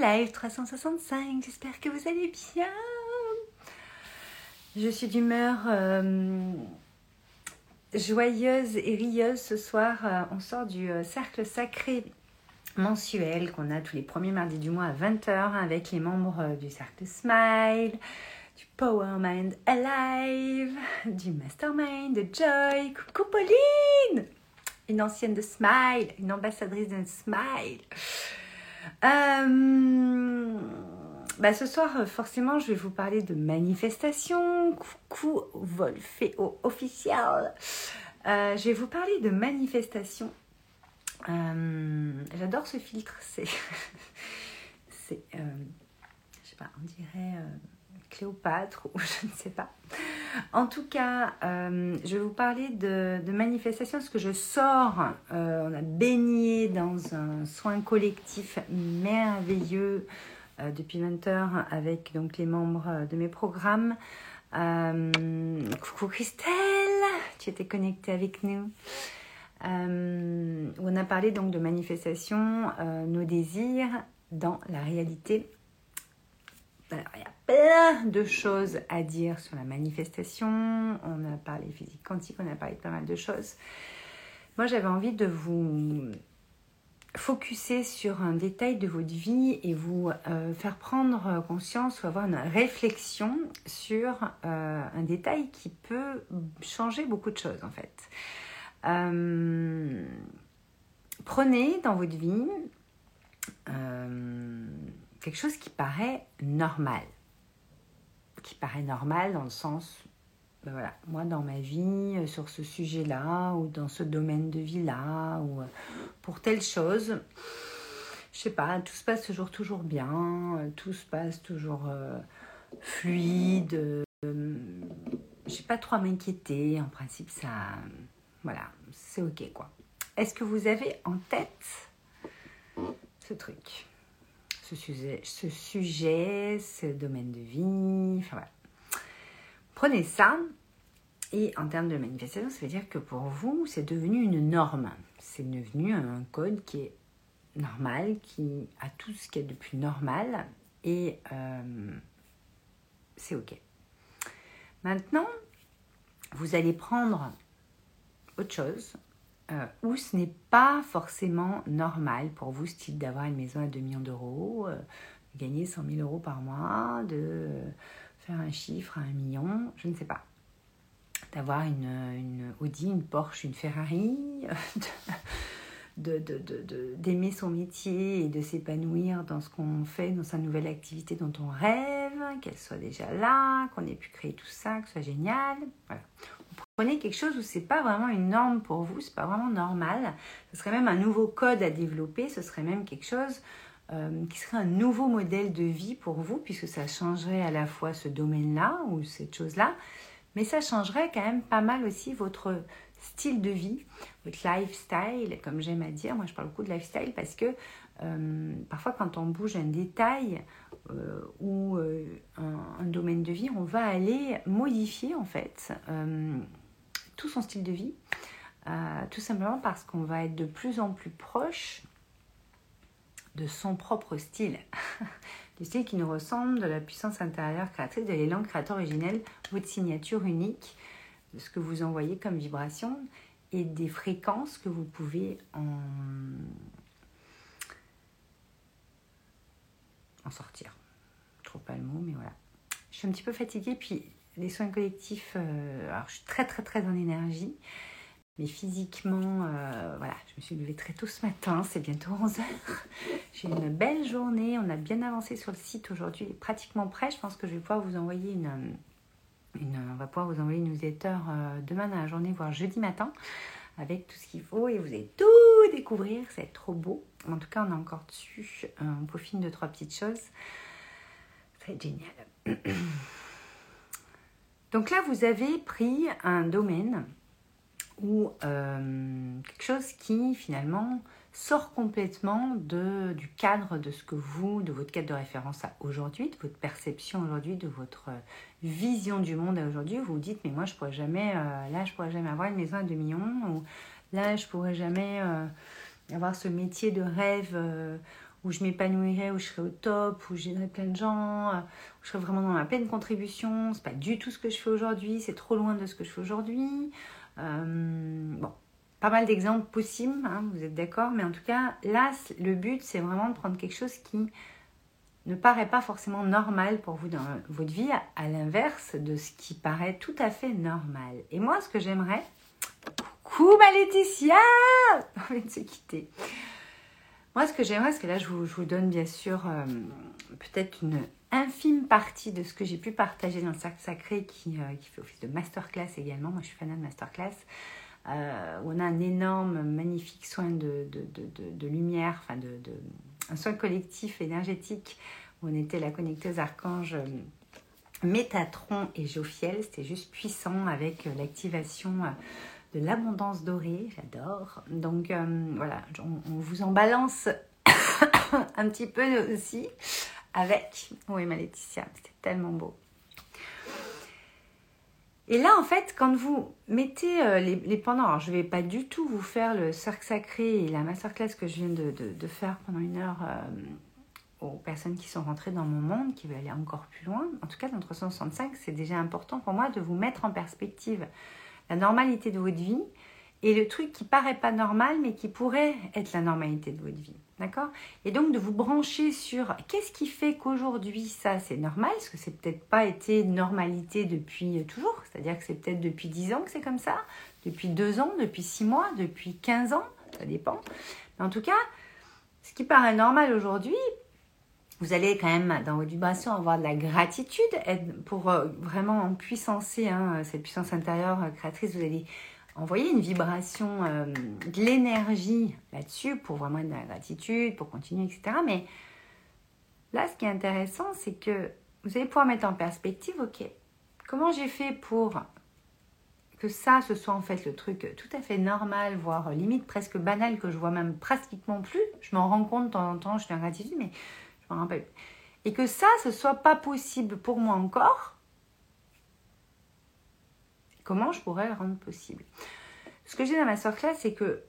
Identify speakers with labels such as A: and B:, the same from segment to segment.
A: live 365. J'espère que vous allez bien. Je suis d'humeur euh, joyeuse et rieuse ce soir. Euh, on sort du euh, cercle sacré mensuel qu'on a tous les premiers mardis du mois à 20h avec les membres du cercle Smile, du Power Mind Alive, du Mastermind de Joy. Coucou Pauline Une ancienne de Smile, une ambassadrice de Smile. Euh, bah ce soir, forcément, je vais vous parler de manifestation. Coucou Volféo officiel. Euh, je vais vous parler de manifestation. Euh, J'adore ce filtre. C'est, c'est, euh, je sais pas, on dirait Cléopâtre ou je ne sais pas. En tout cas, euh, je vais vous parler de, manifestation parce que je sors, euh, on a baigné dans un soin collectif merveilleux euh, depuis 20 heures avec donc les membres de mes programmes. coucou Christelle, tu étais connectée avec nous. on a parlé donc de manifestation, nos désirs dans la réalité alors, il y a plein de choses à dire sur la manifestation. On a parlé physique quantique, on a parlé de pas mal de choses. Moi, j'avais envie de vous focuser sur un détail de votre vie et vous euh, faire prendre conscience ou avoir une réflexion sur euh, un détail qui peut changer beaucoup de choses en fait. Euh, prenez dans votre vie quelque chose qui paraît normal. Qui paraît normal dans le sens, ben voilà, moi dans ma vie, euh, sur ce sujet-là, ou dans ce domaine de vie-là, ou euh, pour telle chose, je sais pas, tout se passe toujours, toujours bien, euh, tout se passe toujours fluide. Je j'ai pas trop à m'inquiéter, en principe ça, voilà, c'est ok quoi. Est-ce que vous avez en tête ce truc? Ce sujet, ce, sujet, ce domaine de vie. Enfin voilà. Prenez ça et en termes de manifestation, ça veut dire que pour vous, c'est devenu une norme. C'est devenu un code qui est normal, qui a tout ce qui est de plus normal et euh, c'est OK. Maintenant, vous allez prendre autre chose, euh, où ce n'est pas forcément normal pour vous, style d'avoir une maison à 2 millions d'euros, euh, de gagner 100 000 euros par mois, de faire un chiffre à un million, je ne sais pas. D'avoir une, une, Audi, une Porsche, une Ferrari, d'aimer de, son métier et de s'épanouir dans ce qu'on fait, dans sa nouvelle activité dont on rêve, qu'elle soit déjà là, qu'on ait pu créer tout ça, que ce soit génial. Voilà prenez quelque chose où c'est pas vraiment une norme pour vous, c'est pas vraiment normal, ce serait même un nouveau code à développer, ce serait même quelque chose euh, qui serait un nouveau modèle de vie pour vous, puisque ça changerait à la fois ce domaine-là ou cette chose-là, mais ça changerait quand même pas mal aussi votre style de vie, votre lifestyle, comme j'aime à dire. Moi, je parle beaucoup de lifestyle parce que euh, parfois, quand on bouge un détail euh, ou un, un, domaine de vie, on va aller modifier en fait tout son style de vie, euh, tout simplement parce qu'on va être de plus en plus proche de son propre style, du style qui nous ressemble, de la puissance intérieure créatrice, de l'élan créateur originel, votre signature unique, de ce que vous envoyez comme vibration et des fréquences que vous pouvez en, en sortir. Trouve pas le mot, mais voilà. Je suis un petit peu fatiguée, puis les soins collectifs, euh, alors je suis très très très en énergie, mais physiquement, euh, voilà, je me suis levée très tôt ce matin, c'est bientôt 11h. J'ai une belle journée, on a bien avancé sur le site aujourd'hui, il est pratiquement prêt. Je pense que je vais pouvoir vous envoyer une, une on va pouvoir vous envoyer une newsletter euh, demain dans la journée, voire jeudi matin, avec tout ce qu'il faut et vous allez tout découvrir, être trop beau. En tout cas, on est encore dessus, on peaufine deux, trois petites choses. Ça va être génial. Donc là, vous avez pris un domaine ou euh, quelque chose qui finalement sort complètement de, du cadre de ce que vous, de votre cadre de référence à aujourd'hui, de votre perception aujourd'hui, de votre vision du monde à aujourd'hui. Vous vous dites, mais moi, je pourrais jamais, euh, là, je pourrais jamais avoir une maison à 2 millions, ou là, je pourrais jamais euh, avoir ce métier de rêve où je m'épanouirais, où je serais au top, où j'aiderais plein de gens, où je serais vraiment dans ma pleine contribution. C'est pas du tout ce que je fais aujourd'hui, c'est trop loin de ce que je fais aujourd'hui. bon, pas mal d'exemples possibles, hein, vous êtes d'accord, mais en tout cas, là, le but, c'est vraiment de prendre quelque chose qui ne paraît pas forcément normal pour vous dans votre vie, à l'inverse de ce qui paraît tout à fait normal. Et moi, ce que j'aimerais, coucou ma Laetitia, on vient de se quitter. Moi, ce que j'aimerais, c'est que là, je vous, donne bien sûr euh, peut-être une infime partie de ce que j'ai pu partager dans le cercle sacré qui, euh, fait office de masterclass également. Moi, je suis fan de masterclass. Euh, on a un énorme, magnifique soin de, lumière, enfin de, un soin collectif énergétique on était la connecteuse archange euh, Métatron et Jophiel. C'était juste puissant avec l'activation de l'abondance dorée. J'adore. Donc voilà, on, vous en balance un petit peu aussi avec. Oui, ma Laetitia, c'était tellement beau. Et là, en fait, quand vous mettez euh, les, pendant, alors je ne vais pas du tout vous faire le cercle sacré et la masterclass que je viens de, faire pendant une heure euh, aux personnes qui sont rentrées dans mon monde, qui veulent aller encore plus loin. En tout cas, dans 365, c'est déjà important pour moi de vous mettre en perspective la normalité de votre vie et le truc qui paraît pas normal, mais qui pourrait être la normalité de votre vie. D'accord? Et donc de vous brancher sur qu'est-ce qui fait qu'aujourd'hui ça c'est normal, parce que c'est peut-être pas été normalité depuis toujours, c'est-à-dire que c'est peut-être depuis 10 ans que c'est comme ça, depuis 2 ans, depuis 6 mois, depuis 15 ans, ça dépend. En tout cas, ce qui paraît normal aujourd'hui, vous allez quand même dans votre vibration avoir de la gratitude pour euh, vraiment en puissancer hein, cette puissance intérieure euh, créatrice. Vous allez envoyer une vibration, euh, de l'énergie là-dessus pour vraiment de la gratitude, pour continuer, etc. Mais là, ce qui est intéressant, c'est que vous allez pouvoir mettre en perspective, ok, comment j'ai fait pour que ça, ce soit en fait le truc tout à fait normal, voire limite presque banal, que je vois même pratiquement plus. Je m'en rends compte de temps en temps, je suis en gratitude, mais Et que ça, ce soit pas possible pour moi encore, Comment je pourrais le rendre possible? Ce que j'ai dans ma classe, c'est que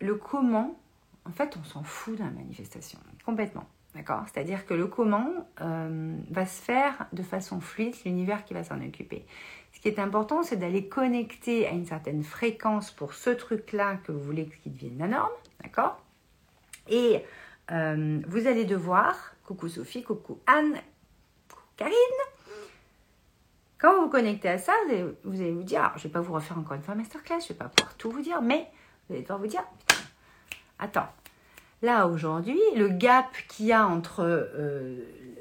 A: le comment, en fait, on s'en fout de la manifestation, complètement. D'accord? C'est-à-dire que le comment euh, va se faire de façon fluide, l'univers qui va s'en occuper. Ce qui est important, c'est d'aller connecter à une certaine fréquence pour ce truc-là que vous voulez qu'il devienne la norme. D'accord? Et euh, vous allez devoir, coucou Sophie, coucou Anne, coucou Karine, quand vous vous connectez à ça, vous allez vous, dire, alors, je ne vais pas vous refaire encore une fois masterclass, je ne vais pas pouvoir tout vous dire, mais vous allez devoir vous dire, attends, là aujourd'hui, le gap qu'il y a entre euh,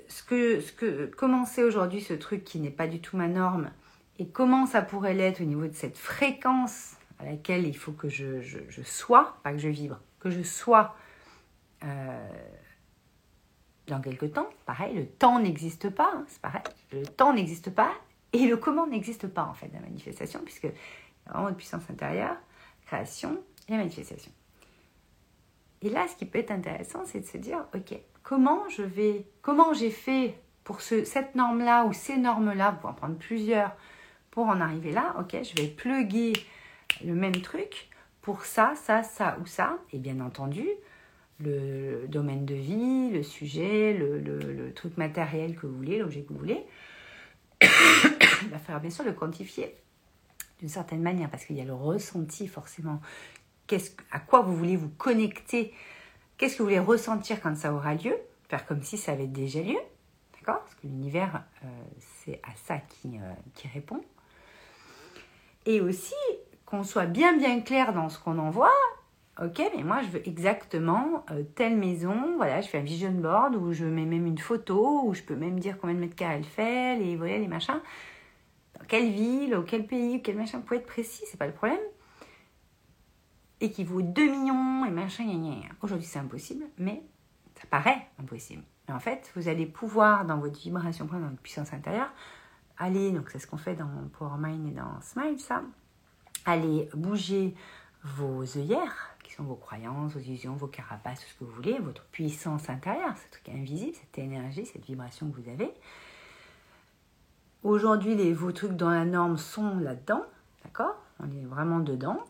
A: ce que, ce que, comment c'est aujourd'hui ce truc qui n'est pas du tout ma norme et comment ça pourrait l'être au niveau de cette fréquence à laquelle il faut que je, sois, pas que je vibre, que je sois euh, dans quelque temps. Pareil, le temps n'existe pas, hein, c'est pareil, le temps n'existe pas et le comment n'existe pas en fait, la manifestation, puisque il y a vraiment une puissance intérieure, création et manifestation. Et là, ce qui peut être intéressant, c'est de se dire, ok, comment je vais, comment j'ai fait pour ce, cette norme-là ou ces normes-là, pour en prendre plusieurs, pour en arriver là, ok, je vais pluguer le même truc pour ça, ça, ça ou ça, et bien entendu, le domaine de vie, le sujet, le, le truc matériel que vous voulez, l'objet que vous voulez, il va falloir bien sûr le quantifier d'une certaine manière parce qu'il y a le ressenti forcément. Qu'est-ce, à quoi vous voulez vous connecter? Qu'est-ce que vous voulez ressentir quand ça aura lieu? Faire comme si ça avait déjà lieu. D'accord? Parce que l'univers, euh, c'est à ça qui, euh, qui répond. Et aussi qu'on soit bien bien clair dans ce qu'on envoie Ok, mais moi je veux exactement euh, telle maison. Voilà, je fais un vision board où je mets même une photo, où je peux même dire combien de mètres carrés elle fait, les volets, les machins. Dans quelle ville, ou quel pays, quel machin. Pouvez être précis, c'est pas le problème. Et qui vaut 2 millions et machin, Aujourd'hui c'est impossible, mais ça paraît impossible. Mais en fait, vous allez pouvoir, dans votre vibration, dans votre puissance intérieure, aller, donc c'est ce qu'on fait dans Power Mind et dans Smile, ça, aller bouger vos œillères vos croyances, vos illusions, vos carapaces, tout ce que vous voulez, votre puissance intérieure, ce truc invisible, cette énergie, cette vibration que vous avez. Aujourd'hui, vos trucs dans la norme sont là-dedans, d'accord? On est vraiment dedans.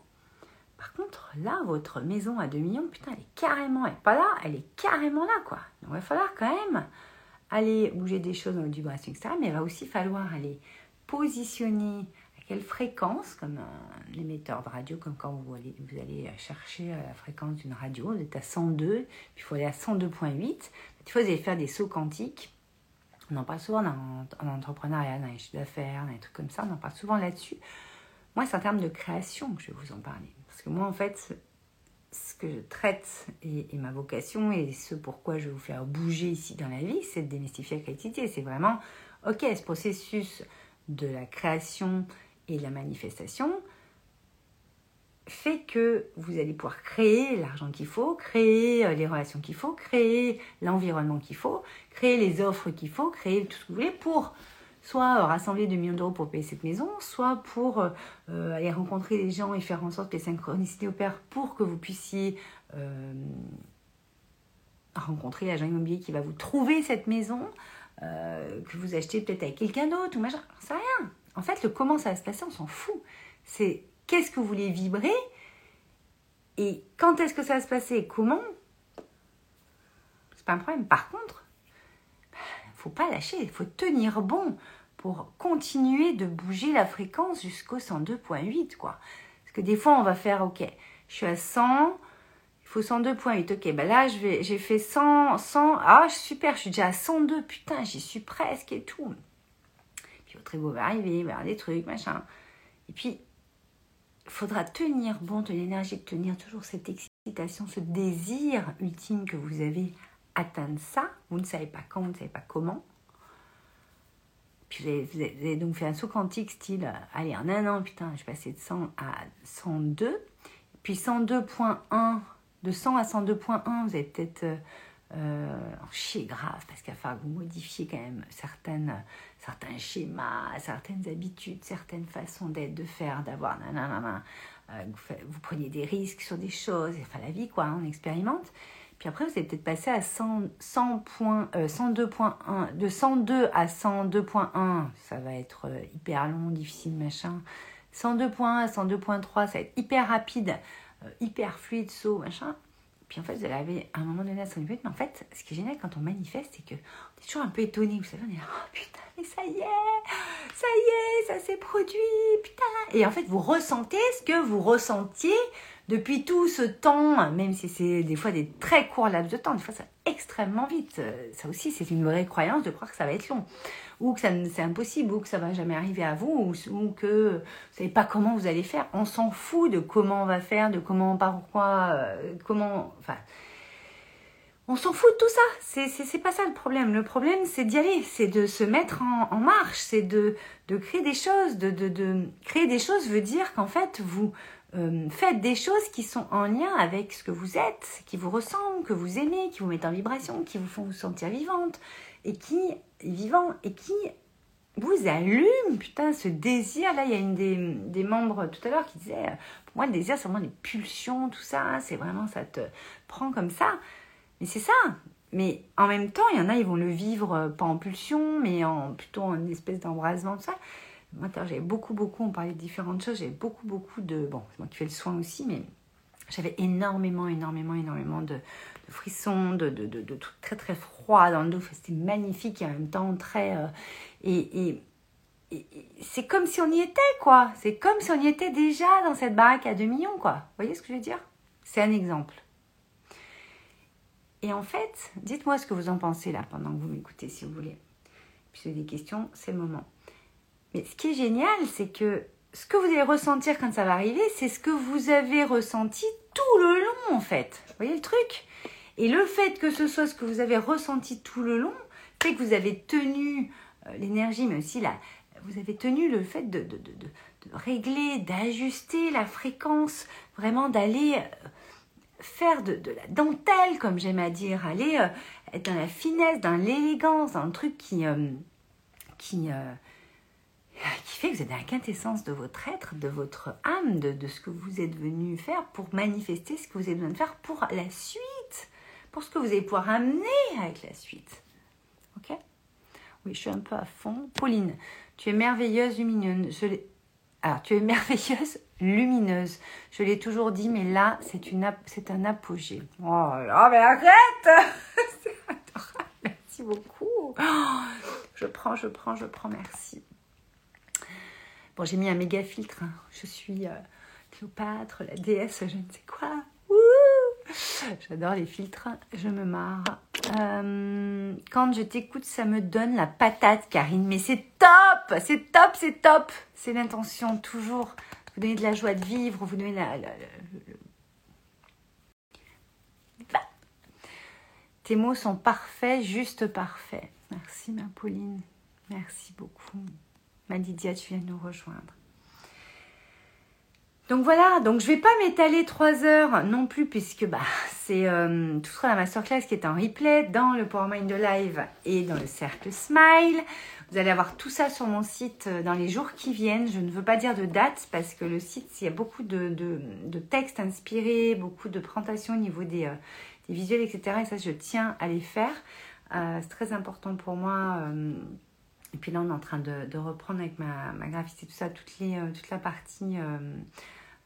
A: Par contre, là, votre maison à 2 millions, putain, elle est carrément, elle n'est pas là, elle est carrément là, quoi. Donc, il va falloir quand même aller bouger des choses dans votre vibration, etc. Mais il va aussi falloir aller positionner quelle fréquence, comme un émetteur de radio, comme quand vous allez, vous allez chercher la fréquence d'une radio, vous êtes à 102, puis il faut aller à 102.8. Il faut aller faire des sauts quantiques. On en parle souvent en entrepreneuriat, dans les chiffres d'affaires, dans les trucs comme ça, on en parle souvent là-dessus. Moi, c'est en termes de création que je vais vous en parler. Parce que moi, en fait, ce que je traite et, ma vocation et ce pourquoi je vais vous faire bouger ici dans la vie, c'est de démystifier la créativité. C'est vraiment, ok, ce processus de la création et la manifestation fait que vous allez pouvoir créer l'argent qu'il faut, créer euh, les relations qu'il faut, créer l'environnement qu'il faut, créer les offres qu'il faut, créer tout ce que vous voulez pour soit rassembler 2 millions d'euros pour payer cette maison, soit pour euh, aller rencontrer les gens et faire en sorte que les synchronicités opèrent pour que vous puissiez euh, rencontrer l'agent immobilier qui va vous trouver cette maison, euh, que vous achetez peut-être avec quelqu'un d'autre ou machin, c'est rien. En fait, le comment ça va se passer, on s'en fout. C'est qu'est-ce que vous voulez vibrer et quand est-ce que ça va se passer et comment, c'est pas un problème. Par contre, faut pas lâcher, il faut tenir bon pour continuer de bouger la fréquence jusqu'au 102.8 quoi. Parce que des fois on va faire ok, je suis à 100, il faut 102.8. OK, ben là j'ai fait 100 100 ah super, je suis déjà à 102 putain, j'y suis presque et tout. Puis votre ego va arriver, il va y avoir des trucs, machin. Et puis il faudra tenir bon de l'énergie de tenir toujours cette excitation, ce désir ultime que vous avez atteindre ça. Vous ne savez pas quand, vous ne savez pas comment. Puis vous avez, donc fait un saut quantique style, euh, allez, en un an, putain, je suis passé de 100 à 102. Puis 102.1, de 100 à 102.1, vous avez peut-être euh, euh, chier grave, parce qu'il va falloir que vous modifiez quand même certaines, certains schémas, certaines habitudes, certaines façons d'être, de faire, d'avoir, nanana, euh, vous, vous preniez des risques sur des choses, enfin la vie, quoi, on expérimente. Puis après, vous allez peut-être passer à 100, 100 102.1. De 102 à 102.1, ça va être euh, hyper long, difficile, machin. 102.1 à 102.3, ça va être hyper rapide, euh, hyper fluide, saut, machin. Puis en fait, vous allez à un moment donné à 102.8. Mais en fait, ce qui est génial quand on manifeste, c'est que on est toujours un peu étonné. Vous savez, on est là, oh putain, mais ça y est, ça y est, ça s'est produit, putain. Et en fait, vous ressentez ce que vous ressentiez depuis tout ce temps, même si c'est des fois des très courts laps de temps, des fois ça va extrêmement vite. Ça aussi, c'est une vraie croyance de croire que ça va être long, ou que c'est impossible, ou que ça va jamais arriver à vous, ou, que vous savez pas comment vous allez faire. On s'en fout de comment on va faire, de comment, pourquoi, euh, comment, enfin. On s'en fout de tout ça. C'est pas ça le problème. Le problème, c'est d'y aller. C'est de se mettre en, marche. C'est de, de créer des choses. De, de, de créer des choses veut dire qu'en fait, vous, euh, faites des choses qui sont en lien avec ce que vous êtes, qui vous ressemblent, que vous aimez, qui vous mettent en vibration, qui vous font vous sentir vivante et qui vivant et qui vous allument, putain, ce désir. Là, il y a une des, des membres tout à l'heure qui disait, pour moi, le désir, c'est vraiment des pulsions, tout ça. Hein, c'est vraiment, ça te prend comme ça. Mais c'est ça. Mais en même temps, il y en a, ils vont le vivre pas en pulsion, mais en plutôt en espèce d'embrasement, tout ça. Moi, j'avais beaucoup, beaucoup, on parlait de différentes choses, j'avais beaucoup, beaucoup de... Bon, c'est moi qui fais le soin aussi, mais j'avais énormément, énormément, énormément de, frissons, de, de, de, trucs très, très froids dans le dos. C'était magnifique et en même temps très... Euh, et, et, c'est comme si on y était, quoi. C'est comme si on y était déjà dans cette baraque à 2 millions, quoi. Vous voyez ce que je veux dire? C'est un exemple. Et en fait, dites-moi ce que vous en pensez là pendant que vous m'écoutez, si vous voulez. Puis des questions, c'est le moment. Mais ce qui est génial, c'est que ce que vous allez ressentir quand ça va arriver, c'est ce que vous avez ressenti tout le long, en fait. Vous voyez le truc? Et le fait que ce soit ce que vous avez ressenti tout le long, fait que vous avez tenu euh, l'énergie, mais aussi la, vous avez tenu le fait de, de, de, de régler, d'ajuster la fréquence, vraiment d'aller euh, faire de, la dentelle, comme j'aime à dire, aller euh, être dans la finesse, dans l'élégance, dans le truc qui... qui qui fait que vous êtes la quintessence de votre être, de votre âme, de, ce que vous êtes venu faire pour manifester ce que vous êtes besoin de faire pour la suite, pour ce que vous allez pouvoir amener avec la suite. Ok? Oui, je suis un peu à fond. Pauline, tu es merveilleuse, lumineuse. Alors, tu es merveilleuse, lumineuse. Je l'ai toujours dit, mais là, c'est une c'est un apogée. Oh là, mais arrête C'est adorable. Merci beaucoup. Oh, je prends, je prends, je prends. Merci. Bon, j'ai mis un méga filtre. Hein. Je suis euh, Cléopâtre, la déesse, je ne sais quoi. J'adore les filtres, je me marre. Euh, quand je t'écoute, ça me donne la patate, Karine. Mais c'est top, c'est top, c'est top. C'est l'intention, toujours. Vous donner de la joie de vivre, vous donner la... Tes mots sont parfaits, juste parfaits. Merci, ma Pauline. Merci beaucoup. Ma Lydia, tu viens nous rejoindre. Donc voilà, donc je vais pas m'étaler trois heures non plus puisque bah, c'est euh, tout sera la masterclass qui est en replay dans le Power Mind Live et dans le cercle Smile. Vous allez avoir tout ça sur mon site euh, dans les jours qui viennent. Je ne veux pas dire de date parce que le site, il y a beaucoup de, de, textes inspirés, beaucoup de présentations au niveau des, euh, des, visuels, etc. Et ça, je tiens à les faire. c'est très important pour moi. et puis là, on est en train de, reprendre avec ma, ma graphiste et tout ça, toute la partie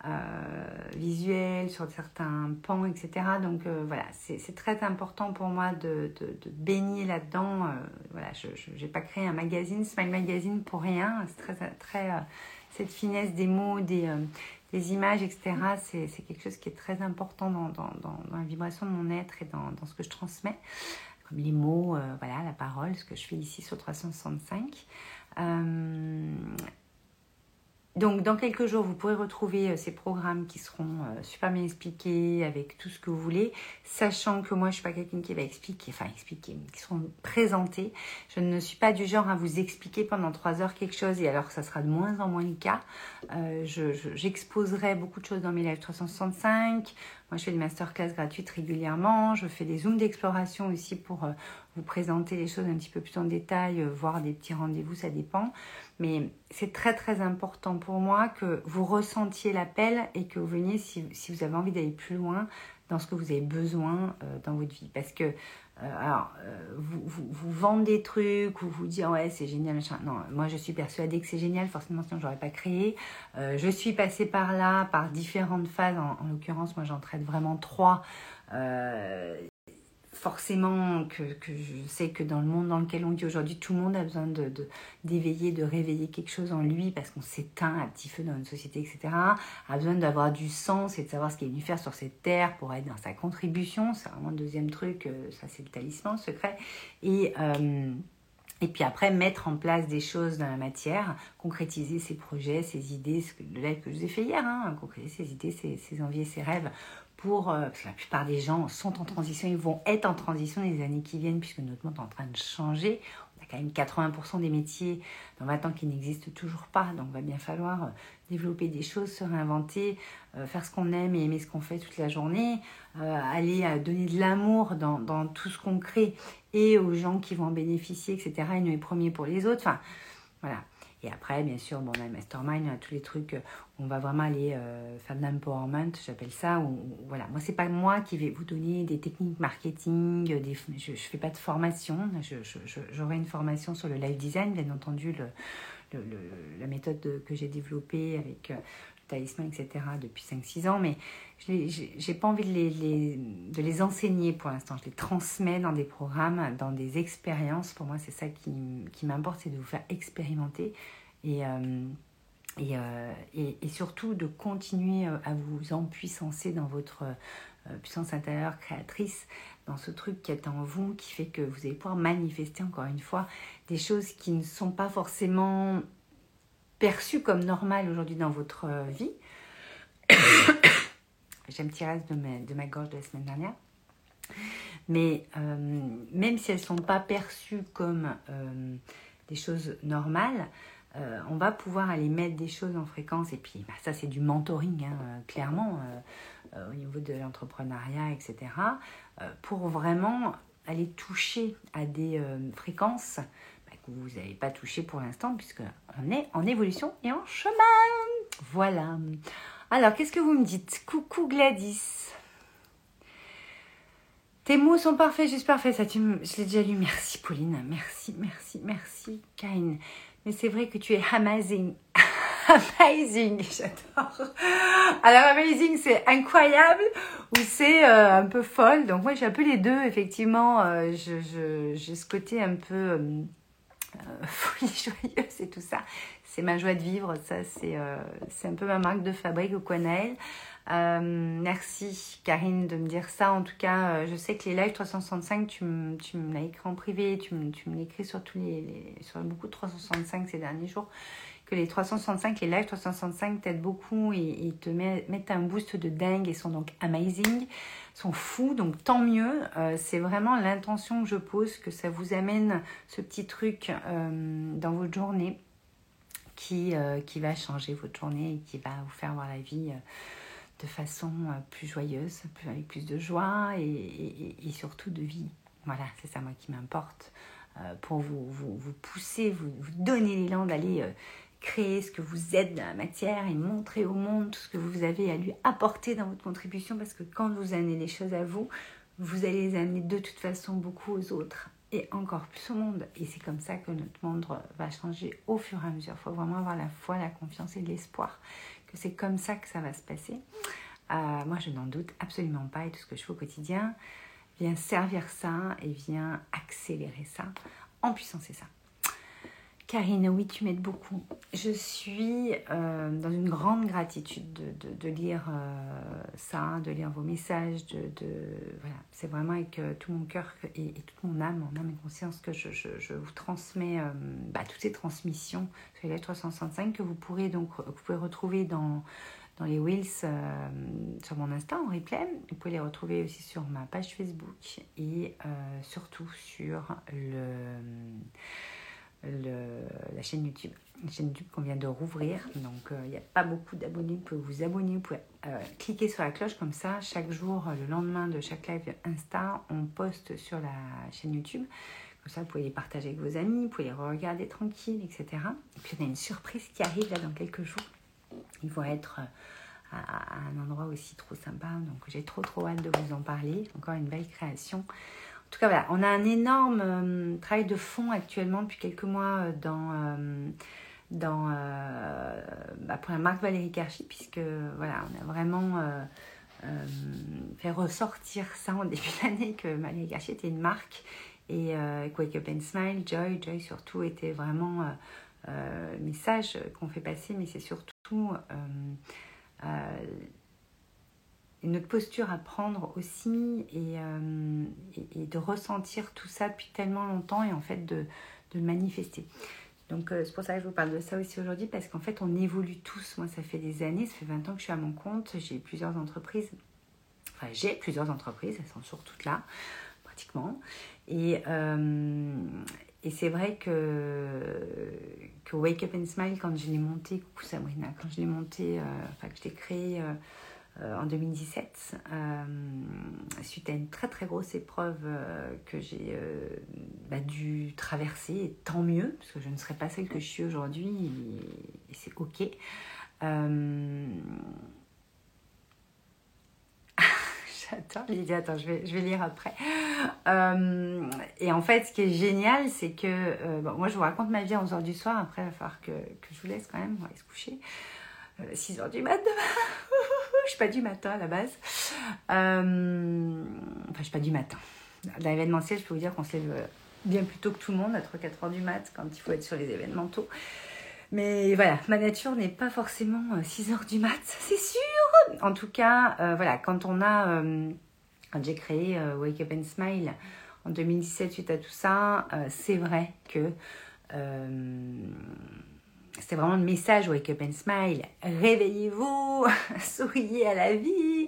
A: euh, visuel, sur certains pans, etc. Donc euh, voilà, c'est très important pour moi de, de, baigner là-dedans. Euh, voilà, je n'ai pas créé un magazine, Smile Magazine pour rien. C'est très, très cette finesse des mots, des, images, etc. C'est quelque chose qui est très important dans, dans, dans, la vibration de mon être et dans, dans ce que je transmets. Comme les mots, voilà, la parole, ce que je fais ici sur 365. Donc, dans quelques jours, vous pourrez retrouver euh, ces programmes qui seront euh, super bien expliqués avec tout ce que vous voulez, sachant que moi, je suis pas quelqu'un qui va expliquer, enfin expliquer, qui seront présentés. Je ne suis pas du genre à vous expliquer pendant trois heures quelque chose, et alors ça sera de moins en moins le cas. Euh, J'exposerai beaucoup de choses dans mes lives 365. Moi, je fais des masterclass gratuites régulièrement. Je fais des zooms d'exploration aussi pour vous présenter les choses un petit peu plus en détail, voir des petits rendez-vous, ça dépend. Mais c'est très très important pour moi que vous ressentiez l'appel et que vous veniez si, si vous avez envie d'aller plus loin dans ce que vous avez besoin euh, dans votre vie. Parce que, euh, alors, euh, vous, vous, vendez des trucs ou vous dites, ouais, c'est génial, machin. Non, moi je suis persuadée que c'est génial, forcément, sinon je n'aurais pas créé. je suis passée par là, par différentes phases. En l'occurrence, moi j'en traite vraiment trois forcément que, je sais que dans le monde dans lequel on vit aujourd'hui, tout le monde a besoin d'éveiller, de, réveiller quelque chose en lui parce qu'on s'éteint à petit feu dans une société, etc. A besoin d'avoir du sens et de savoir ce qu'il est venu faire sur cette terre pour être dans sa contribution. C'est vraiment le deuxième truc, euh, ça c'est le talisman secret. Et, euh, et puis après, mettre en place des choses dans la matière, concrétiser ses projets, ses idées, le live que je vous ai fait hier, hein, concrétiser ses idées, ses, ses envies ses rêves euh, parce que la plupart des gens sont en transition, ils vont être en transition les années qui viennent, puisque notre monde est en train de changer. On a quand même 80% des métiers dans 20 ans qui n'existent toujours pas, donc il va bien falloir euh, développer des choses, se réinventer, euh, faire ce qu'on aime et aimer ce qu'on fait toute la journée, aller donner de l'amour dans, dans, tout ce qu'on crée et aux gens qui vont en bénéficier, etc. Et nous les premiers pour les autres. Enfin, voilà. Et après, bien sûr, on a le mastermind, on a tous les trucs, on va vraiment aller euh, faire de l'empowerment, j'appelle ça. Où, voilà, moi, c'est pas moi qui vais vous donner des techniques marketing, des, je ne fais pas de formation. J'aurai une formation sur le live design, bien entendu, la méthode que j'ai développée avec euh, le talisman, etc., depuis 5-6 ans, mais je n'ai pas envie de les, enseigner pour l'instant. Je les transmets dans des programmes, dans des expériences. Pour moi, c'est ça qui, m'importe, c'est de vous faire expérimenter. Et. Euh, euh, surtout de continuer euh, à vous empuissancer dans votre puissance intérieure créatrice, dans ce truc qui est en vous, qui fait que vous allez pouvoir manifester encore une fois des choses qui ne sont pas forcément perçues comme normales aujourd'hui dans votre vie. J'ai un petit reste de ma, gorge de la semaine dernière. Mais euh, même si elles ne sont pas perçues comme euh, des choses normales, euh, on va pouvoir aller mettre des choses en fréquence. Et puis, bah, ça, c'est du mentoring, hein, clairement, au niveau de l'entrepreneuriat, etc. pour vraiment aller toucher à des fréquences vous n'avez pas touchées pour l'instant, puisqu'on est en évolution et en chemin. Voilà. Alors, qu'est-ce que vous me dites? Coucou Gladys. Tes mots sont parfaits, juste parfaits. Ça, tu Je l'ai déjà lu. Merci Pauline. Merci, merci, merci Kain. Mais c'est vrai que tu es amazing. amazing, j'adore. Alors amazing, c'est incroyable ou c'est euh, un peu folle? Donc moi j'ai un peu les deux, effectivement. Euh, j'ai ce côté un peu euh, folie joyeuse et tout ça. C'est ma joie de vivre, ça c'est c'est un peu ma marque de fabrique au Quanael. Euh, merci Karine de me dire ça. En tout cas, je sais que les lives 365, tu, me, tu me l'as écrit en privé, tu me, tu me l'écris sur, tous les, les, sur beaucoup de 365 ces derniers jours que les 365, les lives 365 t'aident beaucoup et, te mettent un boost de dingue et sont donc amazing, sont fous, donc tant mieux. Euh, c'est vraiment l'intention que je pose, que ça vous amène ce petit truc euh, dans votre journée qui, euh, qui va changer votre journée et qui va vous faire voir la vie de façon plus joyeuse, avec plus de joie et, et surtout de vie. Voilà, c'est ça moi qui m'importe pour vous, vous, vous pousser, vous, vous donner l'élan d'aller créer ce que vous êtes dans la matière et montrer au monde tout ce que vous avez à lui apporter dans votre contribution parce que quand vous amenez les choses à vous, vous allez les amener de toute façon beaucoup aux autres et encore plus au monde. Et c'est comme ça que notre monde va changer au fur et à mesure. Il faut vraiment avoir la foi, la confiance et l'espoir que c'est comme ça que ça va se passer. Euh, moi, je n'en doute absolument pas et tout ce que je fais au quotidien vient servir ça et vient accélérer ça en puissance ça. Karine, oui, tu m'aides beaucoup. Je suis euh, dans une grande gratitude de, lire euh, ça, de lire vos messages. De. C'est vraiment avec euh, tout mon cœur et, toute mon âme, mon âme et conscience que je, vous transmets bah, toutes ces transmissions sur les 365 que vous pourrez donc vous pouvez retrouver dans, dans les Wheels sur mon Insta en replay. Vous pouvez les retrouver aussi sur ma page Facebook et surtout sur le la chaîne YouTube. La chaîne YouTube qu'on vient de rouvrir. Donc, euh, il n'y a pas beaucoup d'abonnés. Vous pouvez vous abonner. Vous pouvez euh, cliquer sur la cloche comme ça. Chaque jour, le lendemain de chaque live Insta, on poste sur la chaîne YouTube. Comme ça, vous pouvez les partager avec vos amis. Vous pouvez les regarder tranquille, etc. Et puis, on a une surprise qui arrive là dans quelques jours. Ils vont être euh, à, un endroit aussi trop sympa. Donc, j'ai trop, trop hâte de vous en parler. Encore une belle création. En tout cas, voilà, on a un énorme euh, travail de fond actuellement depuis quelques mois euh, dans, euh, bah, pour la marque Valérie Karchi, puisque voilà, on a vraiment fait ressortir ça en début d'année que Valérie Karchi était une marque. Et Wake Up and Smile, Joy, Joy surtout était vraiment le message qu'on fait passer, mais c'est surtout notre posture à prendre aussi euh, et, de ressentir tout ça depuis tellement longtemps et en fait de, de le manifester. Donc euh, c'est pour ça que je vous parle de ça aussi aujourd'hui parce qu'en fait on évolue tous. Moi ça fait des années, ça fait 20 ans que je suis à mon compte, j'ai plusieurs entreprises. Enfin j'ai plusieurs entreprises, elles sont sur toutes là pratiquement. Et, euh, et c'est vrai que, que Wake Up and Smile quand je l'ai monté, coucou Sabrina, quand je l'ai monté, enfin que je l'ai créé en 2017, euh, suite à une très très grosse épreuve euh, que j'ai bah, dû traverser, et tant mieux, parce que je ne serais pas celle que je suis aujourd'hui, et, c'est ok. J'attends, Lydia, attends, je vais, je vais lire après. et en fait, ce qui est génial, c'est que bon, moi je vous raconte ma vie en 11h du soir, après il va falloir que, que, je vous laisse quand même, on va aller se coucher. 6h du mat demain je suis pas du matin à la base. Euh, enfin, je suis pas du matin. Dans l'événementiel, je peux vous dire qu'on se lève euh, bien plus tôt que tout le monde, à 3-4 heures du mat, quand il faut être sur les événements Mais voilà, ma nature n'est pas forcément 6 euh, heures du mat, c'est sûr. En tout cas, voilà, quand on a, quand j'ai créé Wake Up and Smile en 2017 suite à tout ça, c'est vrai que c'était vraiment le message Wake Up and Smile. Réveillez-vous, souriez à la vie.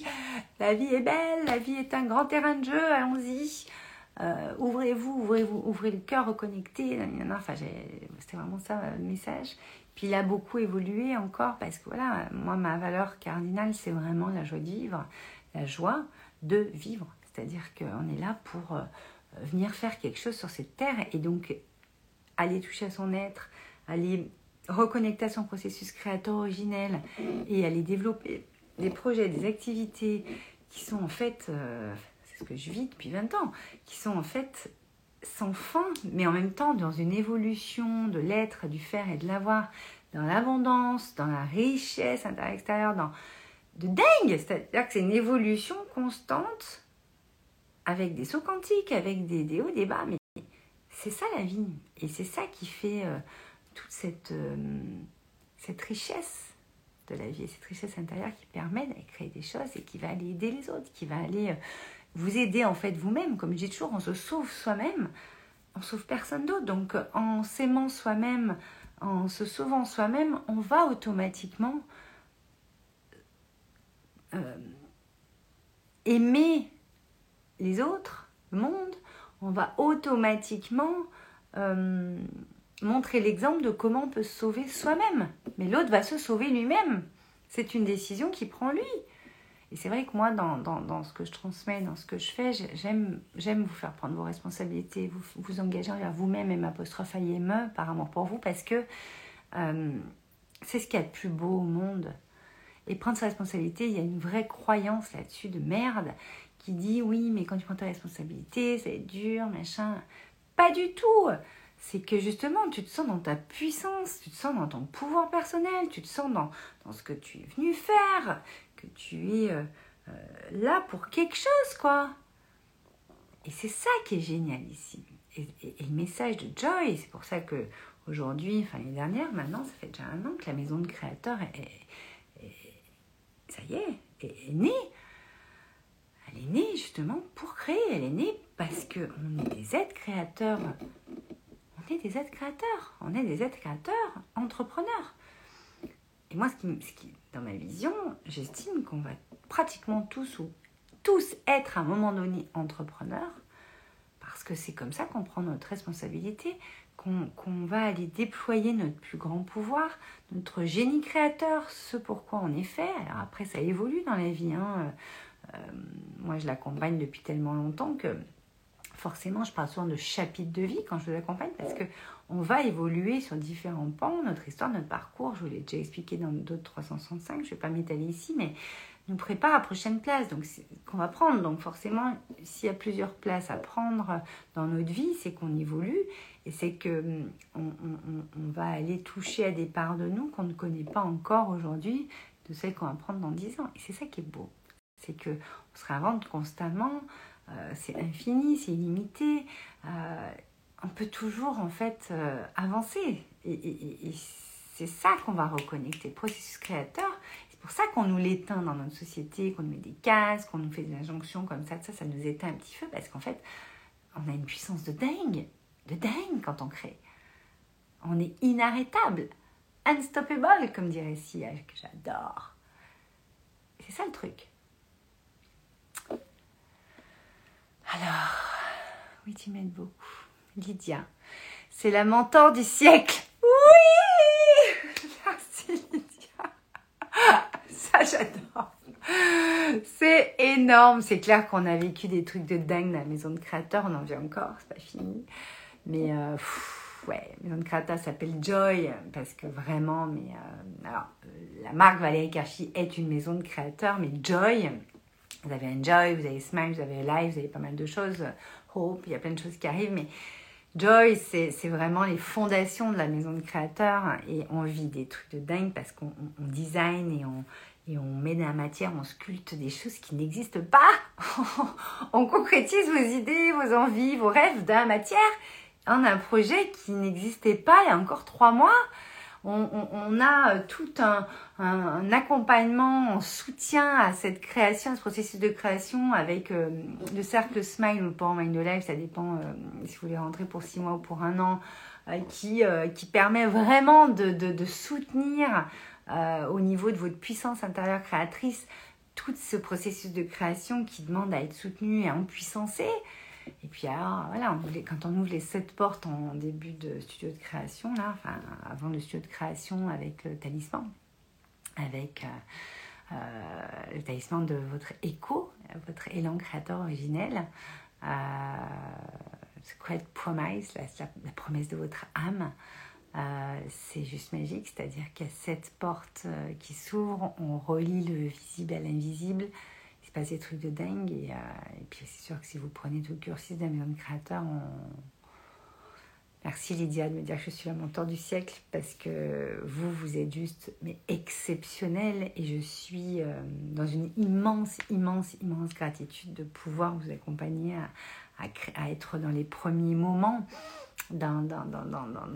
A: La vie est belle, la vie est un grand terrain de jeu, allons-y. Euh, ouvrez-vous, ouvrez-vous, ouvrez le cœur, reconnectez. Enfin, c'était vraiment ça le message. Puis il a beaucoup évolué encore parce que voilà, moi, ma valeur cardinale, c'est vraiment la joie de vivre, la joie de vivre. C'est-à-dire qu'on est là pour euh, venir faire quelque chose sur cette terre et donc aller toucher à son être, aller reconnecter à son processus créateur originel et aller développer des projets, des activités qui sont en fait, euh, c'est ce que je vis depuis 20 ans, qui sont en fait sans fin, mais en même temps dans une évolution de l'être, du faire et de l'avoir, dans l'abondance, dans la richesse intérieure extérieure, dans de dingue. C'est-à-dire que c'est une évolution constante avec des sauts quantiques, avec des, des hauts, des bas. Mais c'est ça la vie. Et c'est ça qui fait euh, toute cette, euh, cette richesse de la vie et cette richesse intérieure qui permet de créer des choses et qui va aller aider les autres, qui va aller euh, vous aider en fait vous-même. Comme je dis toujours, on se sauve soi-même, on sauve personne d'autre. Donc en s'aimant soi-même, en se sauvant soi-même, on va automatiquement euh, aimer les autres, le monde, on va automatiquement montrer l'exemple de comment on peut se sauver soi-même. Mais l'autre va se sauver lui-même. C'est une décision qu'il prend lui. Et c'est vrai que moi, dans, dans, ce que je transmets, dans ce que je fais, j'aime, vous faire prendre vos responsabilités, vous, vous engager envers vous-même et m'apostrophe IME par amour pour vous, parce que euh, c'est ce qu'il y a de plus beau au monde. Et prendre sa responsabilité, il y a une vraie croyance là-dessus de merde qui dit oui, mais quand tu prends ta responsabilité, ça va être dur, machin. Pas du tout c'est que justement, tu te sens dans ta puissance, tu te sens dans ton pouvoir personnel, tu te sens dans, dans ce que tu es venu faire, que tu es euh, euh, là pour quelque chose, quoi. Et c'est ça qui est génial ici. Et, le message de Joy, c'est pour ça que aujourd'hui, enfin l'année dernière, maintenant, ça fait déjà un an que la maison de créateur est, ça y est, est, née. Elle est née justement pour créer. Elle est née parce qu'on est des êtres créateurs est des êtres créateurs. On est des êtres créateurs, entrepreneurs. Et moi, ce qui, dans ma vision, j'estime qu'on va pratiquement tous ou tous être à un moment donné entrepreneurs, parce que c'est comme ça qu'on prend notre responsabilité, qu'on va aller déployer notre plus grand pouvoir, notre génie créateur, ce pourquoi on est fait. Alors après, ça évolue dans la vie. Hein. Euh, moi, je l'accompagne depuis tellement longtemps que forcément, je parle souvent de chapitre de vie quand je vous accompagne parce que on va évoluer sur différents pans, notre histoire, notre parcours. Je vous l'ai déjà expliqué dans d'autres 365, je ne vais pas m'étaler ici, mais nous prépare à prochaine place donc qu'on va prendre. Donc forcément, s'il y a plusieurs places à prendre dans notre vie, c'est qu'on évolue et c'est que hum, on, va aller toucher à des parts de nous qu'on ne connaît pas encore aujourd'hui, de celles qu'on va prendre dans 10 ans. Et c'est ça qui est beau, c'est que on se réinvente constamment. Euh, c'est infini, c'est illimité. Euh, on peut toujours en fait euh, avancer. Et, c'est ça qu'on va reconnecter, le processus créateur. C'est pour ça qu'on nous l'éteint dans notre société, qu'on nous met des cases, qu'on nous fait des injonctions comme ça. Ça, ça nous éteint un petit peu parce qu'en fait, on a une puissance de dingue, de dingue quand on crée. On est inarrêtable, unstoppable, comme dirait Sia, que j'adore. C'est ça le truc. Alors, oui, tu m'aides beaucoup. Lydia, c'est la mentor du siècle. Oui Merci Lydia. Ça, j'adore. C'est énorme. C'est clair qu'on a vécu des trucs de dingue dans la maison de créateur. On en vit encore, c'est pas fini. Mais euh, ouais, maison de créateur s'appelle Joy parce que vraiment, mais euh, alors, la marque Valérie Karchi est une maison de créateur, mais Joy, vous avez Enjoy, vous avez Smile, vous avez Live, vous avez pas mal de choses. Hope, il y a plein de choses qui arrivent, mais Joy, c'est vraiment les fondations de la maison de créateurs et on vit des trucs de dingue parce qu'on design et on, et on met dans la matière, on sculpte des choses qui n'existent pas. on concrétise vos idées, vos envies, vos rêves dans la matière. A un projet qui n'existait pas il y a encore trois mois on, a euh, tout un, accompagnement en soutien à cette création, à ce processus de création avec euh, le cercle Smile ou le Power Mind Life, ça dépend euh, si vous voulez rentrer pour six mois ou pour un an, qui, qui permet vraiment de, soutenir au niveau de votre puissance intérieure créatrice tout ce processus de création qui demande à être soutenu et empuissancé. Et puis alors, voilà, quand on ouvre les sept portes en début de studio de création, là, enfin, avant le studio de création avec le talisman, avec euh, euh, le talisman de votre écho, votre élan créateur originel, euh, Secret Promise, la, la, promesse de votre âme, euh, c'est juste magique, c'est-à-dire qu'il y a sept portes qui s'ouvrent, on relie le visible à l'invisible, passe des trucs de dingue. Et, euh, et puis c'est sûr que si vous prenez tout le cursus d'un million de créateurs, Merci Lydia de me dire que je suis la mentor du siècle parce que vous, vous êtes juste mais exceptionnel et je suis euh, dans une immense, immense, immense gratitude de pouvoir vous accompagner à, être dans les premiers moments, dans,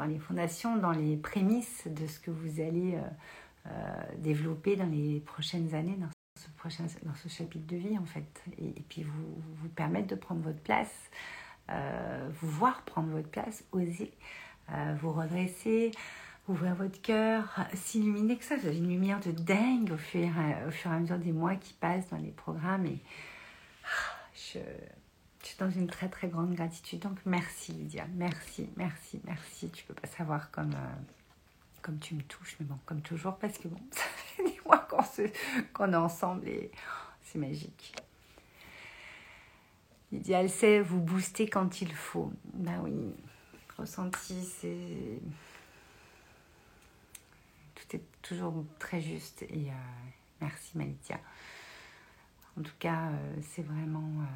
A: les fondations, dans les prémices de ce que vous allez euh, développer dans les prochaines années, dans ce chapitre de vie en fait. Et, puis vous, vous permettre de prendre votre place euh, vous voir prendre votre place, oser euh, vous redresser, ouvrir votre cœur, s'illuminer, que ça, vous avez une lumière de dingue au fur, au fur et à mesure des mois qui passent dans les programmes. Et ah, je, suis dans une très très grande gratitude. Donc merci Lydia, merci, merci, merci. Tu peux pas savoir comme, euh, comme tu me touches, mais bon, comme toujours, parce que bon, ça fait des mois qu'on est ensemble et c'est magique. L'idéal, c'est vous booster quand il faut. Ben oui, ressenti, c'est. Tout est toujours très juste. Et euh, merci, Malitia. En tout cas, euh, c'est vraiment. Euh,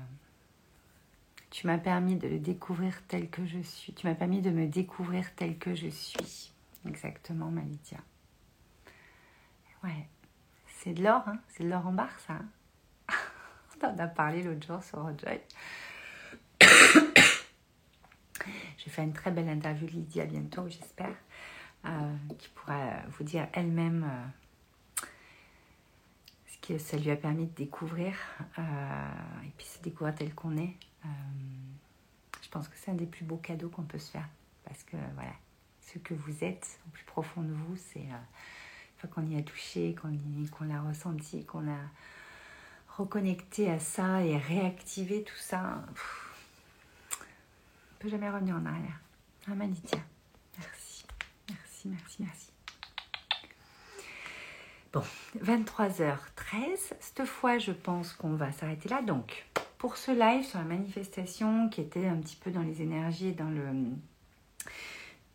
A: tu m'as permis de le découvrir tel que je suis. Tu m'as permis de me découvrir tel que je suis. Exactement, Malitia. Ouais. C'est de l'or, hein C'est de l'or en barre, ça. Hein on en a parlé l'autre jour sur Rojoy. Je vais faire une très belle interview de Lydia bientôt, j'espère, euh, qui pourra vous dire elle-même euh, ce que ça lui a permis de découvrir euh, et puis se découvrir tel qu'on est. je pense que c'est un des plus beaux cadeaux qu'on peut se faire parce que voilà, ce que vous êtes au plus profond de vous, c'est fois qu'on y a touché, qu'on l'a ressenti, qu'on a reconnecter à ça et réactiver tout ça, on ne peut jamais revenir en arrière. Ah, Malitia, merci, merci, merci, merci. Bon, 23h13. Cette fois, je pense qu'on va s'arrêter là. Donc, pour ce live sur la manifestation qui était un petit peu dans les énergies et dans le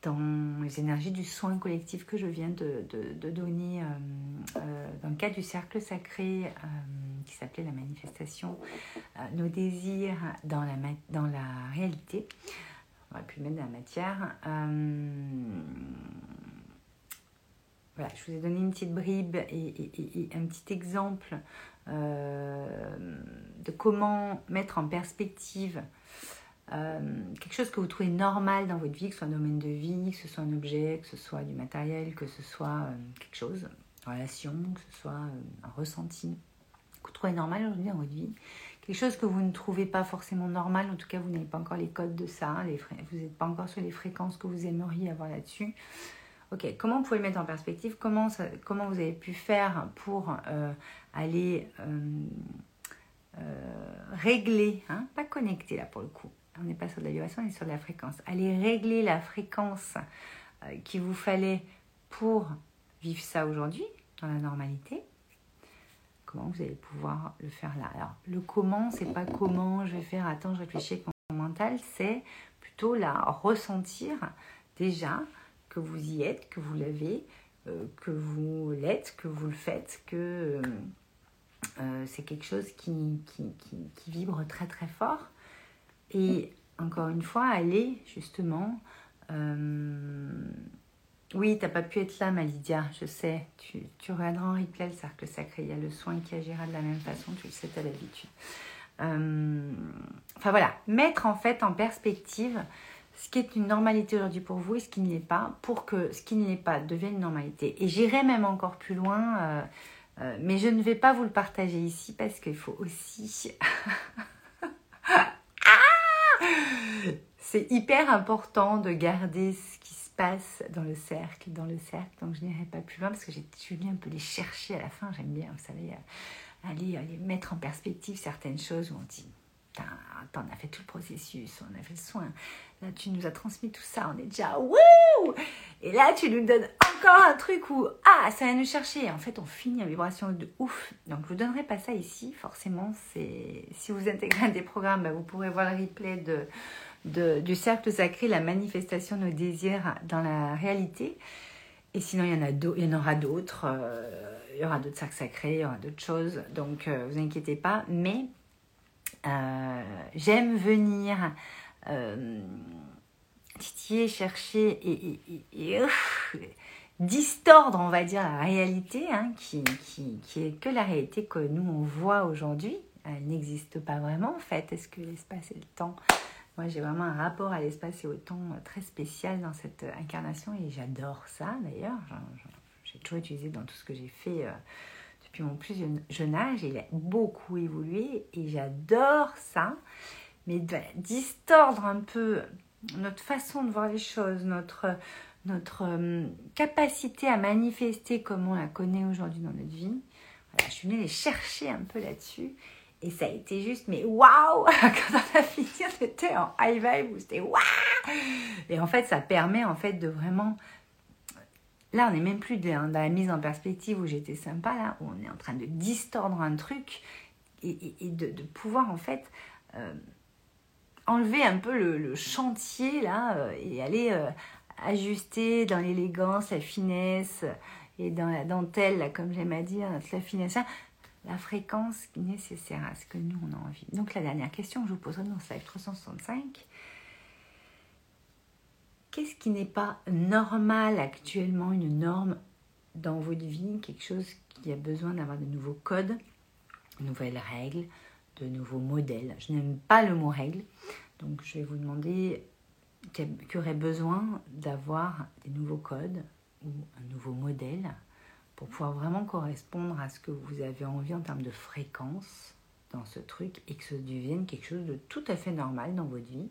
A: dans les énergies du soin collectif que je viens de, donner euh, euh, dans le cadre du cercle sacré euh, qui s'appelait la manifestation, nos désirs dans la, dans la réalité. On va plus mettre dans la matière. voilà, je vous ai donné une petite bribe et un petit exemple de comment mettre en perspective euh, quelque chose que vous trouvez normal dans votre vie, que ce soit un domaine de vie, que ce soit un objet, que ce soit du matériel, que ce soit euh, quelque chose, une relation, que ce soit euh, un ressenti, que vous trouvez normal aujourd'hui dans votre vie, quelque chose que vous ne trouvez pas forcément normal, en tout cas vous n'avez pas encore les codes de ça, les vous n'êtes pas encore sur les fréquences que vous aimeriez avoir là-dessus. Ok, comment vous pouvez mettre en perspective? Comment, comment vous avez pu faire pour aller régler, hein, pas connecter là pour le coup, on n'est pas sur la vibration, on est sur la fréquence. Allez régler la fréquence euh, qu'il vous fallait pour vivre ça aujourd'hui, dans la normalité. Comment vous allez pouvoir le faire là? Alors, le comment, c'est pas comment je vais faire, attends, je réfléchis avec mon mental, c'est plutôt la ressentir déjà que vous y êtes, que vous l'avez, euh, que vous l'êtes, que vous le faites, que euh, c'est quelque chose qui, qui vibre très très fort et encore une fois, aller justement. Euh... Oui, t'as pas pu être là, ma Lydia, je sais. Tu, tu regarderas en replay le cercle sacré. Il y a le soin qui agira de la même façon, tu le sais, à l'habitude. Euh, enfin voilà, mettre en fait en perspective ce qui est une normalité aujourd'hui pour vous et ce qui ne l'est pas, pour que ce qui ne l'est pas devienne une normalité. Et j'irai même encore plus loin, euh, mais je ne vais pas vous le partager ici parce qu'il faut aussi c'est hyper important de garder ce qui se passe dans le cercle, dans le cercle. Donc je n'irai pas plus loin parce que j'ai voulu un peu les chercher à la fin. J'aime bien, vous savez, euh, aller, aller mettre en perspective certaines choses où on dit on a fait tout le processus, on a fait le soin. Là, tu nous as transmis tout ça, on est déjà wouh Et là, tu nous donnes encore un truc où ah, ça vient nous chercher. En fait, on finit en vibration de ouf. Donc, je vous donnerai pas ça ici, forcément. C'est si vous intégrez des programmes, bah, vous pourrez voir le replay de du cercle sacré, la manifestation de nos désirs dans la réalité. Et sinon, il y en, a il y en aura d'autres. Euh, il y aura d'autres cercles sacrés, il y aura d'autres choses. Donc, euh, vous inquiétez pas. Mais euh, j'aime venir titiller, chercher et, et, distordre, on va dire, la réalité, hein, qui, qui, qui, est que la réalité que nous, on voit aujourd'hui. Elle n'existe pas vraiment, en fait. Est-ce que l'espace et le temps... Moi, j'ai vraiment un rapport à l'espace et au temps très spécial dans cette incarnation et j'adore ça, d'ailleurs. J'ai toujours utilisé dans tout ce que j'ai fait euh, depuis mon plus jeune âge. Il a beaucoup évolué et j'adore ça. Mais de distordre un peu notre façon de voir les choses, notre notre euh, capacité à manifester comme on la connaît aujourd'hui dans notre vie. je suis venue les chercher un peu là-dessus. Et ça a été juste, mais waouh Quand on a fini, on était en high vibe, c'était waouh Et en fait, ça permet en fait de vraiment... Là, on n'est même plus dans la mise en perspective où j'étais sympa, là, où on est en train de distordre un truc et, de, pouvoir en fait euh, enlever un peu le, chantier, là, euh, et aller ajuster dans l'élégance, la finesse et dans la dentelle, comme j'aime à dire, la finesse, hein, la fréquence nécessaire à ce que nous on a envie. Donc la dernière question que je vous poserai dans ce live 365, qu'est-ce qui n'est pas normal actuellement, une norme dans votre vie, quelque chose qui a besoin d'avoir de nouveaux codes, de nouvelles règles, de nouveaux modèles? Je n'aime pas le mot règle, donc je vais vous demander qui aurait besoin d'avoir des nouveaux codes ou un nouveau modèle pour pouvoir vraiment correspondre à ce que vous avez envie en termes de fréquence dans ce truc et que ça devienne quelque chose de tout à fait normal dans votre vie,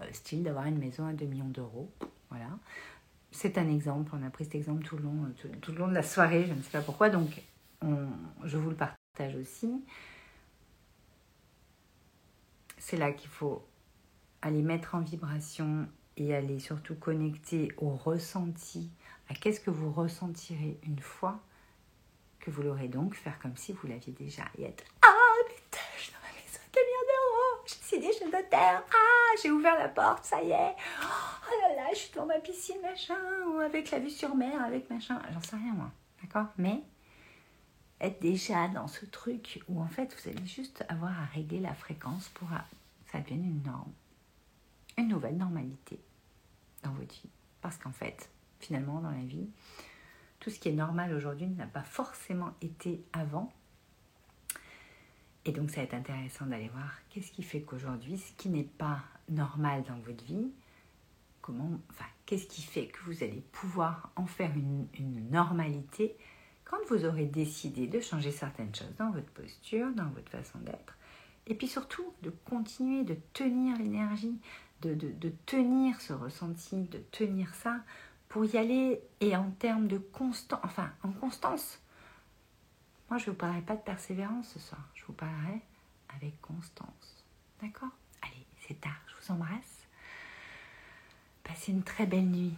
A: euh, style d'avoir une maison à 2 millions d'euros. Voilà. C'est un exemple, on a pris cet exemple tout le, long, tout, le long de la soirée, je ne sais pas pourquoi, donc je vous le partage aussi. C'est là qu'il faut aller mettre en vibration et aller surtout connecter au ressenti, qu'est-ce que vous ressentirez une fois que vous l'aurez donc, faire comme si vous l'aviez déjà. Et être Ah putain, je suis dans ma maison de d'euros, j'ai signé chez le notaire, ah j'ai ouvert la porte, ça y est, oh là là, je suis dans ma piscine, machin, ou avec la vue sur mer, avec machin, j'en sais rien moi, d'accord? Mais être déjà dans ce truc où en fait vous allez juste avoir à régler la fréquence pour que ça devienne une norme une nouvelle normalité dans votre vie. Parce qu'en fait, finalement, dans la vie, tout ce qui est normal aujourd'hui n'a pas forcément été avant. Et donc, ça va être intéressant d'aller voir qu'est-ce qui fait qu'aujourd'hui, ce qui n'est pas normal dans votre vie, comment, enfin, qu'est-ce qui fait que vous allez pouvoir en faire une, une normalité quand vous aurez décidé de changer certaines choses dans votre posture, dans votre façon d'être, et puis surtout de continuer de tenir l'énergie, de, tenir ce ressenti, de tenir ça pour y aller et en termes de constant, enfin en constance. Moi, je ne vous parlerai pas de persévérance ce soir, je vous parlerai avec constance. D'accord? Allez, c'est tard, je vous embrasse. Passez une très belle nuit.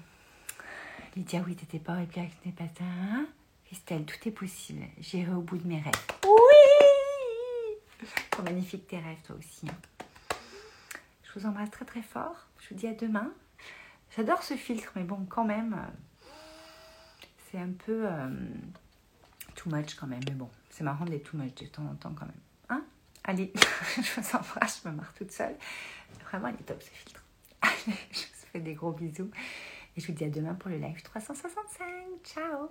A: Lydia, oui, t'étais pas avec n'est pas ça. Hein? Christelle, tout est possible. J'irai au bout de mes rêves. Oui Trop magnifique tes rêves, toi aussi. Hein. Je vous embrasse très très fort. Je vous dis à demain. J'adore ce filtre, mais bon, quand même, euh, c'est un peu euh, too much quand même. Mais bon, c'est marrant d'être too much de temps en temps quand même. Hein? Allez, je vous embrasse, je me marre toute seule. Vraiment, il est top ce filtre. Allez, je vous fais des gros bisous. Et je vous dis à demain pour le live 365. Ciao